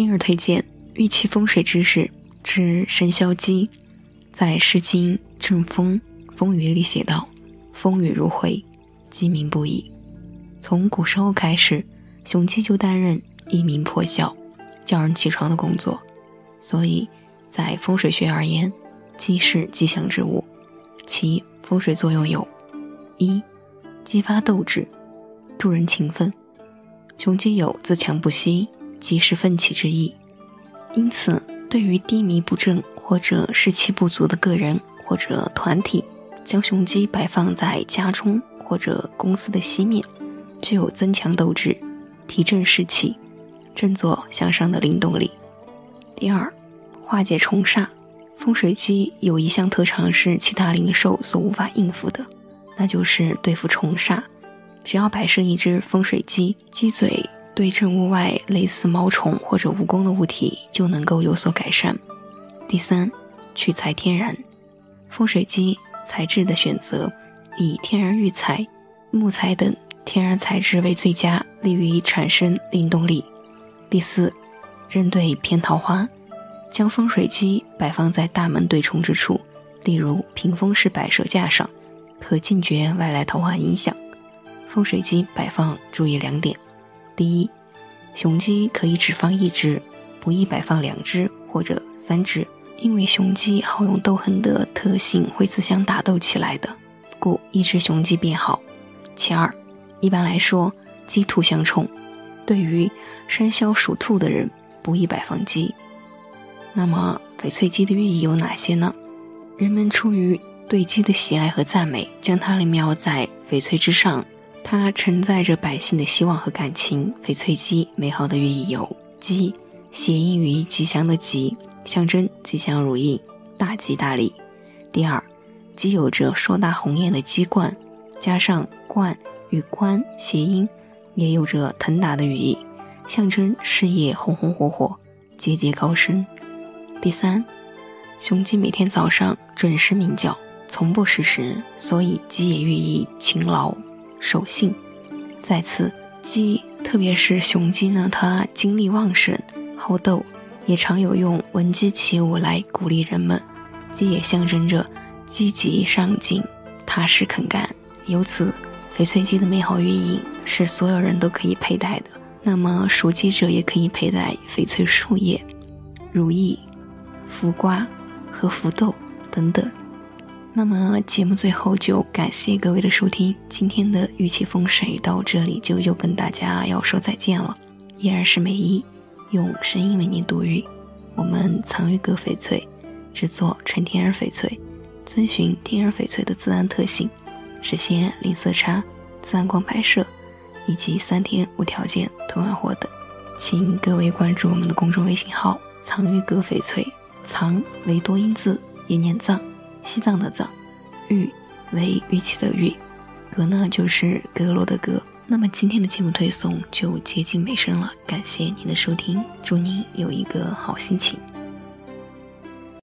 今日推荐玉器风水知识之生肖鸡，在《诗经·正风·风雨》里写道：“风雨如晦，鸡鸣不已。”从古时候开始，雄鸡就担任一鸣破晓、叫人起床的工作，所以在风水学而言，鸡是吉祥之物。其风水作用有：一、激发斗志，助人勤奋。雄鸡有自强不息。即是奋起之意，因此，对于低迷不振或者士气不足的个人或者团体，将雄鸡摆放在家中或者公司的西面，具有增强斗志、提振士气、振作向上的灵动力。第二，化解虫煞，风水鸡有一项特长是其他灵兽所无法应付的，那就是对付虫煞。只要摆设一只风水鸡，鸡嘴。对称屋外类似毛虫或者蜈蚣的物体就能够有所改善。第三，取材天然，风水机材质的选择以天然玉材、木材等天然材质为最佳，利于产生灵动力。第四，针对偏桃花，将风水机摆放在大门对冲之处，例如屏风式摆设架上，可禁绝外来桃花影响。风水机摆放注意两点。第一，雄鸡可以只放一只，不宜摆放两只或者三只，因为雄鸡好用斗狠的特性会自相打斗起来的，故一只雄鸡便好。其二，一般来说，鸡兔相冲，对于生肖属兔的人不宜摆放鸡。那么，翡翠鸡的寓意有哪些呢？人们出于对鸡的喜爱和赞美，将它描在翡翠之上。它承载着百姓的希望和感情。翡翠鸡美好的寓意有：鸡谐音于吉祥的吉，象征吉祥如意、大吉大利。第二，鸡有着硕大红艳的鸡冠，加上冠与冠谐音，也有着腾达的寓意，象征事业红红火火、节节高升。第三，雄鸡每天早上准时鸣叫，从不失时，所以鸡也寓意勤劳。守信，在此鸡，特别是雄鸡呢，它精力旺盛，好斗，也常有用闻鸡起舞来鼓励人们。鸡也象征着积极上进、踏实肯干。由此，翡翠鸡的美好寓意是所有人都可以佩戴的。那么，属鸡者也可以佩戴翡翠树叶、如意、福瓜和福豆等等。那么节目最后就感谢各位的收听，今天的玉器风水到这里就又跟大家要说再见了。依然是美一用声音为您读玉，我们藏玉阁翡翠制作纯天然翡翠，遵循天然翡翠的自然特性，实现零色差、自然光拍摄以及三天无条件退换货等。请各位关注我们的公众微信号“藏玉阁翡翠”，藏为多音字，也念藏。西藏的藏，玉为玉器的玉，阁呢就是阁楼的阁。那么今天的节目推送就接近尾声了，感谢您的收听，祝您有一个好心情。